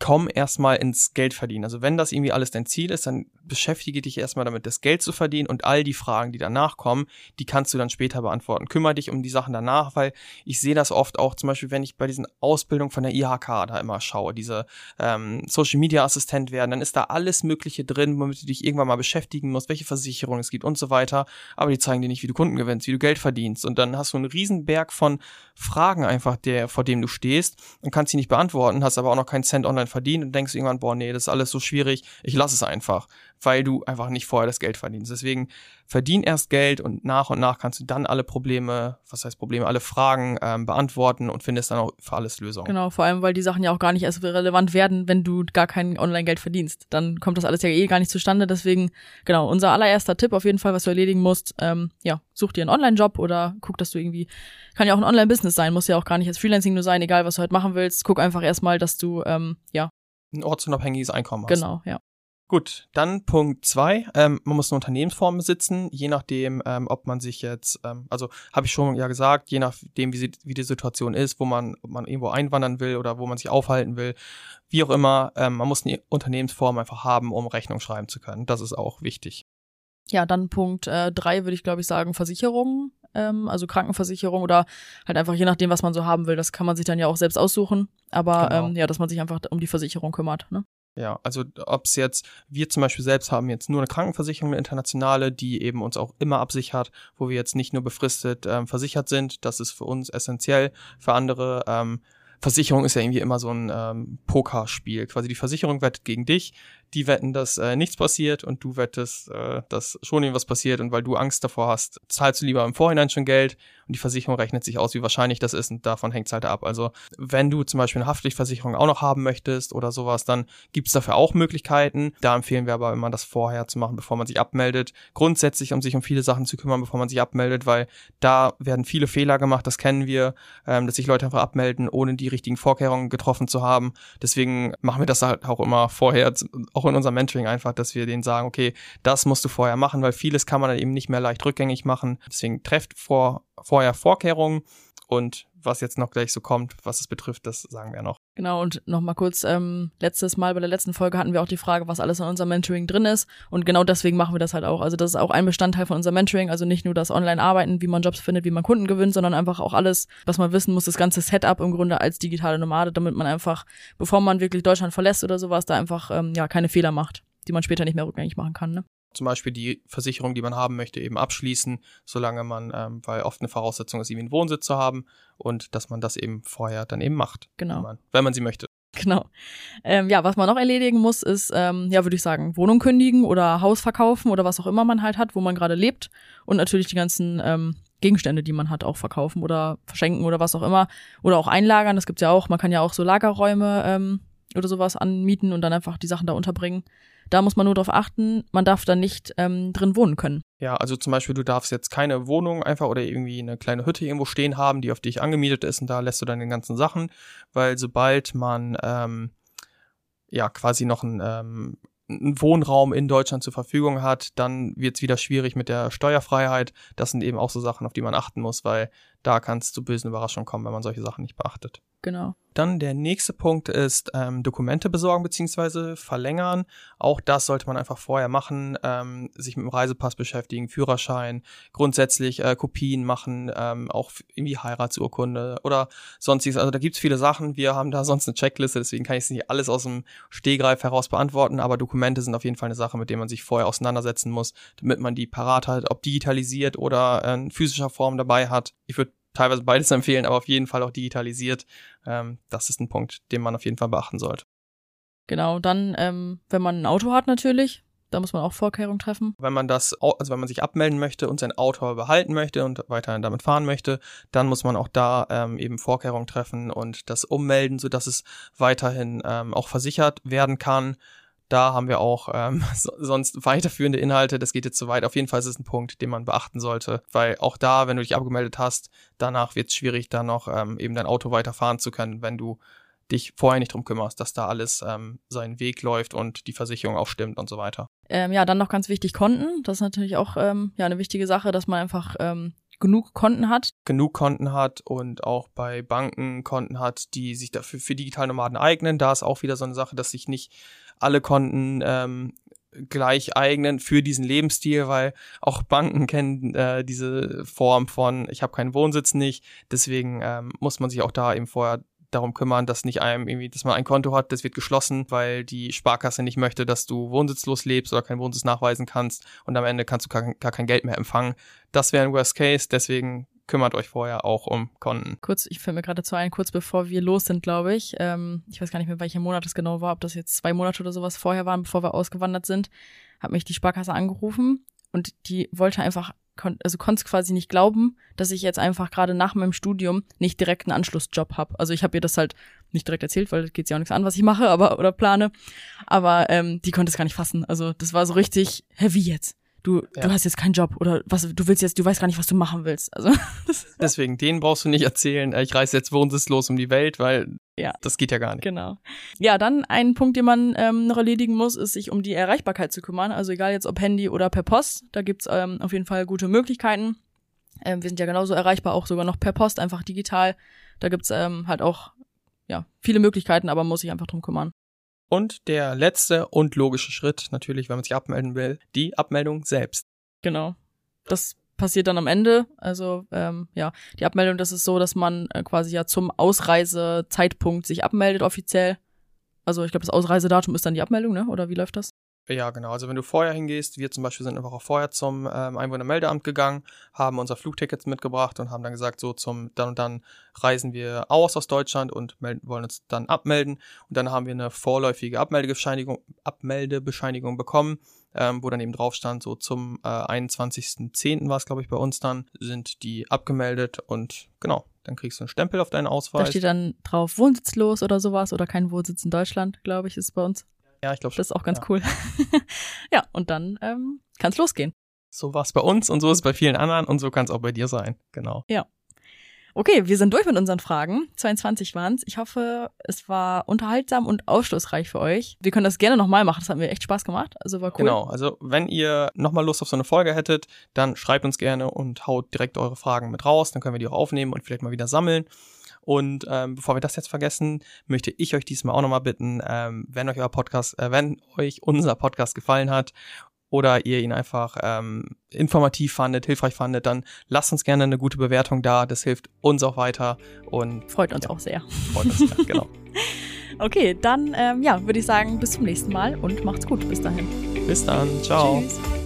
[SPEAKER 1] komm erstmal ins Geld verdienen. Also wenn das irgendwie alles dein Ziel ist, dann beschäftige dich erstmal damit, das Geld zu verdienen und all die Fragen, die danach kommen, die kannst du dann später beantworten. Kümmer dich um die Sachen danach, weil ich sehe das oft auch, zum Beispiel, wenn ich bei diesen Ausbildungen von der IHK da immer schaue, diese ähm, Social Media Assistent werden, dann ist da alles Mögliche drin, womit du dich irgendwann mal beschäftigen musst, welche Versicherungen es gibt und so weiter. Aber die zeigen dir nicht, wie du Kunden gewinnst, wie du Geld verdienst. Und dann hast du einen Riesenberg von Fragen einfach, der, vor dem du stehst und kannst sie nicht beantworten, hast aber auch noch keinen Cent online verdient und denkst irgendwann, boah, nee, das ist alles so schwierig, ich lass es einfach weil du einfach nicht vorher das Geld verdienst. Deswegen verdien erst Geld und nach und nach kannst du dann alle Probleme, was heißt Probleme, alle Fragen ähm, beantworten und findest dann auch für alles Lösungen.
[SPEAKER 2] Genau, vor allem, weil die Sachen ja auch gar nicht erst relevant werden, wenn du gar kein Online-Geld verdienst. Dann kommt das alles ja eh gar nicht zustande. Deswegen, genau, unser allererster Tipp auf jeden Fall, was du erledigen musst, ähm, ja, such dir einen Online-Job oder guck, dass du irgendwie, kann ja auch ein Online-Business sein, muss ja auch gar nicht als Freelancing nur sein, egal was du halt machen willst. Guck einfach erstmal, dass du, ähm, ja,
[SPEAKER 1] ein ortsunabhängiges Einkommen hast.
[SPEAKER 2] Genau, ja.
[SPEAKER 1] Gut, dann Punkt zwei. Ähm, man muss eine Unternehmensform besitzen, je nachdem, ähm, ob man sich jetzt, ähm, also habe ich schon ja gesagt, je nachdem, wie, wie die Situation ist, wo man, ob man irgendwo einwandern will oder wo man sich aufhalten will, wie auch immer, ähm, man muss eine Unternehmensform einfach haben, um Rechnung schreiben zu können. Das ist auch wichtig.
[SPEAKER 2] Ja, dann Punkt äh, drei würde ich glaube ich sagen, Versicherungen, ähm, also Krankenversicherung oder halt einfach je nachdem, was man so haben will. Das kann man sich dann ja auch selbst aussuchen, aber genau. ähm, ja, dass man sich einfach um die Versicherung kümmert. Ne?
[SPEAKER 1] Ja, also ob es jetzt, wir zum Beispiel selbst haben jetzt nur eine Krankenversicherung, eine internationale, die eben uns auch immer absichert, wo wir jetzt nicht nur befristet ähm, versichert sind. Das ist für uns essentiell. Für andere ähm, Versicherung ist ja irgendwie immer so ein ähm, Pokerspiel. Quasi die Versicherung wettet gegen dich, die wetten, dass äh, nichts passiert und du wettest, äh, dass schon irgendwas passiert und weil du Angst davor hast, zahlst du lieber im Vorhinein schon Geld und die Versicherung rechnet sich aus, wie wahrscheinlich das ist und davon hängt es halt ab. Also wenn du zum Beispiel eine Haftpflichtversicherung auch noch haben möchtest oder sowas, dann gibt's dafür auch Möglichkeiten. Da empfehlen wir aber immer, das vorher zu machen, bevor man sich abmeldet. Grundsätzlich, um sich um viele Sachen zu kümmern, bevor man sich abmeldet, weil da werden viele Fehler gemacht, das kennen wir, ähm, dass sich Leute einfach abmelden, ohne die richtigen Vorkehrungen getroffen zu haben. Deswegen machen wir das halt auch immer vorher, auch in unserem Mentoring einfach, dass wir denen sagen, okay, das musst du vorher machen, weil vieles kann man dann eben nicht mehr leicht rückgängig machen. Deswegen trefft vor, vorher Vorkehrungen und was jetzt noch gleich so kommt, was es betrifft, das sagen wir noch.
[SPEAKER 2] Genau, und nochmal kurz, ähm, letztes Mal bei der letzten Folge hatten wir auch die Frage, was alles in unserem Mentoring drin ist. Und genau deswegen machen wir das halt auch. Also das ist auch ein Bestandteil von unserem Mentoring. Also nicht nur das Online-Arbeiten, wie man Jobs findet, wie man Kunden gewinnt, sondern einfach auch alles, was man wissen muss, das ganze Setup im Grunde als digitale Nomade, damit man einfach, bevor man wirklich Deutschland verlässt oder sowas, da einfach ähm, ja keine Fehler macht, die man später nicht mehr rückgängig machen kann. Ne?
[SPEAKER 1] Zum Beispiel die Versicherung, die man haben möchte, eben abschließen, solange man, ähm, weil oft eine Voraussetzung ist, eben einen Wohnsitz zu haben und dass man das eben vorher dann eben macht.
[SPEAKER 2] Genau.
[SPEAKER 1] Wenn man, wenn man sie möchte.
[SPEAKER 2] Genau. Ähm, ja, was man noch erledigen muss, ist, ähm, ja, würde ich sagen, Wohnung kündigen oder Haus verkaufen oder was auch immer man halt hat, wo man gerade lebt. Und natürlich die ganzen ähm, Gegenstände, die man hat, auch verkaufen oder verschenken oder was auch immer. Oder auch einlagern. Das gibt's ja auch. Man kann ja auch so Lagerräume ähm, oder sowas anmieten und dann einfach die Sachen da unterbringen. Da muss man nur darauf achten, man darf da nicht ähm, drin wohnen können.
[SPEAKER 1] Ja, also zum Beispiel, du darfst jetzt keine Wohnung einfach oder irgendwie eine kleine Hütte irgendwo stehen haben, die auf dich angemietet ist und da lässt du dann den ganzen Sachen, weil sobald man ähm, ja quasi noch ein ähm, einen Wohnraum in Deutschland zur Verfügung hat, dann wird es wieder schwierig mit der Steuerfreiheit. Das sind eben auch so Sachen, auf die man achten muss, weil da kann es zu bösen Überraschungen kommen, wenn man solche Sachen nicht beachtet.
[SPEAKER 2] Genau.
[SPEAKER 1] Dann der nächste Punkt ist ähm, Dokumente besorgen bzw. verlängern. Auch das sollte man einfach vorher machen, ähm, sich mit dem Reisepass beschäftigen, Führerschein, grundsätzlich äh, Kopien machen, ähm, auch irgendwie Heiratsurkunde oder sonstiges. Also da gibt's viele Sachen. Wir haben da sonst eine Checkliste, deswegen kann ich es nicht alles aus dem Stehgreif heraus beantworten, aber Dokumente sind auf jeden Fall eine Sache, mit der man sich vorher auseinandersetzen muss, damit man die parat hat, ob digitalisiert oder äh, in physischer Form dabei hat. Ich würde teilweise beides empfehlen, aber auf jeden Fall auch digitalisiert. Ähm, das ist ein Punkt, den man auf jeden Fall beachten sollte.
[SPEAKER 2] Genau, dann, ähm, wenn man ein Auto hat natürlich, da muss man auch Vorkehrungen treffen.
[SPEAKER 1] Wenn man das, also wenn man sich abmelden möchte und sein Auto behalten möchte und weiterhin damit fahren möchte, dann muss man auch da ähm, eben Vorkehrungen treffen und das ummelden, sodass es weiterhin ähm, auch versichert werden kann. Da haben wir auch ähm, so, sonst weiterführende Inhalte. Das geht jetzt zu weit. Auf jeden Fall ist es ein Punkt, den man beachten sollte, weil auch da, wenn du dich abgemeldet hast, danach wird es schwierig, dann noch ähm, eben dein Auto weiterfahren zu können, wenn du dich vorher nicht drum kümmerst, dass da alles ähm, seinen Weg läuft und die Versicherung auch stimmt und so weiter.
[SPEAKER 2] Ähm, ja, dann noch ganz wichtig Konten. Das ist natürlich auch ähm, ja eine wichtige Sache, dass man einfach ähm, genug Konten hat.
[SPEAKER 1] Genug Konten hat und auch bei Banken Konten hat, die sich dafür für Digitalnomaden eignen. Da ist auch wieder so eine Sache, dass sich nicht alle Konten ähm, gleich eignen für diesen Lebensstil, weil auch Banken kennen äh, diese Form von ich habe keinen Wohnsitz nicht, deswegen ähm, muss man sich auch da eben vorher darum kümmern, dass nicht einem irgendwie, dass man ein Konto hat, das wird geschlossen, weil die Sparkasse nicht möchte, dass du wohnsitzlos lebst oder keinen Wohnsitz nachweisen kannst. Und am Ende kannst du gar, gar kein Geld mehr empfangen. Das wäre ein Worst Case, deswegen kümmert euch vorher auch um Konten.
[SPEAKER 2] Kurz, ich fällt mir gerade dazu ein, kurz bevor wir los sind, glaube ich. Ähm, ich weiß gar nicht mehr, welcher Monat es genau war, ob das jetzt zwei Monate oder sowas vorher waren, bevor wir ausgewandert sind, hat mich die Sparkasse angerufen und die wollte einfach, also konnte quasi nicht glauben, dass ich jetzt einfach gerade nach meinem Studium nicht direkt einen Anschlussjob habe. Also ich habe ihr das halt nicht direkt erzählt, weil geht ja auch nichts an, was ich mache, aber oder plane. Aber ähm, die konnte es gar nicht fassen. Also das war so richtig, hä, wie jetzt? Du, ja. du hast jetzt keinen Job oder was, du willst jetzt, du weißt gar nicht, was du machen willst. Also
[SPEAKER 1] deswegen, den brauchst du nicht erzählen. Ich reise jetzt wohnsitzlos um die Welt, weil ja. das geht ja gar nicht.
[SPEAKER 2] Genau. Ja, dann ein Punkt, den man ähm, noch erledigen muss, ist sich um die Erreichbarkeit zu kümmern. Also egal jetzt ob Handy oder per Post, da gibt's ähm, auf jeden Fall gute Möglichkeiten. Ähm, wir sind ja genauso erreichbar, auch sogar noch per Post, einfach digital. Da gibt's ähm, halt auch ja viele Möglichkeiten, aber man muss sich einfach drum kümmern.
[SPEAKER 1] Und der letzte und logische Schritt, natürlich, wenn man sich abmelden will, die Abmeldung selbst.
[SPEAKER 2] Genau. Das passiert dann am Ende. Also ähm, ja, die Abmeldung, das ist so, dass man äh, quasi ja zum Ausreisezeitpunkt sich abmeldet offiziell. Also ich glaube, das Ausreisedatum ist dann die Abmeldung, ne? Oder wie läuft das?
[SPEAKER 1] Ja, genau. Also wenn du vorher hingehst, wir zum Beispiel sind eine Woche vorher zum ähm, Einwohnermeldeamt gegangen, haben unser Flugticket mitgebracht und haben dann gesagt, so zum dann und dann reisen wir aus aus Deutschland und melden, wollen uns dann abmelden. Und dann haben wir eine vorläufige Abmeldebescheinigung, Abmeldebescheinigung bekommen, ähm, wo dann eben drauf stand, so zum äh, 21.10. war es, glaube ich, bei uns dann, sind die abgemeldet und genau, dann kriegst du einen Stempel auf deinen Ausweis.
[SPEAKER 2] Da steht dann drauf wohnsitzlos oder sowas oder kein Wohnsitz in Deutschland, glaube ich, ist bei uns.
[SPEAKER 1] Ja, ich glaube schon.
[SPEAKER 2] Das ist auch ganz
[SPEAKER 1] ja.
[SPEAKER 2] cool. ja, und dann ähm, kann es losgehen.
[SPEAKER 1] So war es bei uns und so ist es bei vielen anderen und so kann es auch bei dir sein. Genau.
[SPEAKER 2] Ja. Okay, wir sind durch mit unseren Fragen. 22 waren's. Ich hoffe, es war unterhaltsam und aufschlussreich für euch. Wir können das gerne nochmal machen. Das hat mir echt Spaß gemacht. Also war cool.
[SPEAKER 1] Genau. Also wenn ihr nochmal Lust auf so eine Folge hättet, dann schreibt uns gerne und haut direkt eure Fragen mit raus. Dann können wir die auch aufnehmen und vielleicht mal wieder sammeln. Und ähm, bevor wir das jetzt vergessen, möchte ich euch diesmal auch nochmal bitten, ähm, wenn euch euer Podcast, äh, wenn euch unser Podcast gefallen hat oder ihr ihn einfach ähm, informativ fandet, hilfreich fandet, dann lasst uns gerne eine gute Bewertung da. Das hilft uns auch weiter und
[SPEAKER 2] freut uns ja, auch sehr.
[SPEAKER 1] Freut uns sehr, genau.
[SPEAKER 2] okay, dann ähm, ja, würde ich sagen, bis zum nächsten Mal und macht's gut. Bis dahin.
[SPEAKER 1] Bis dann. Ciao. Tschüss.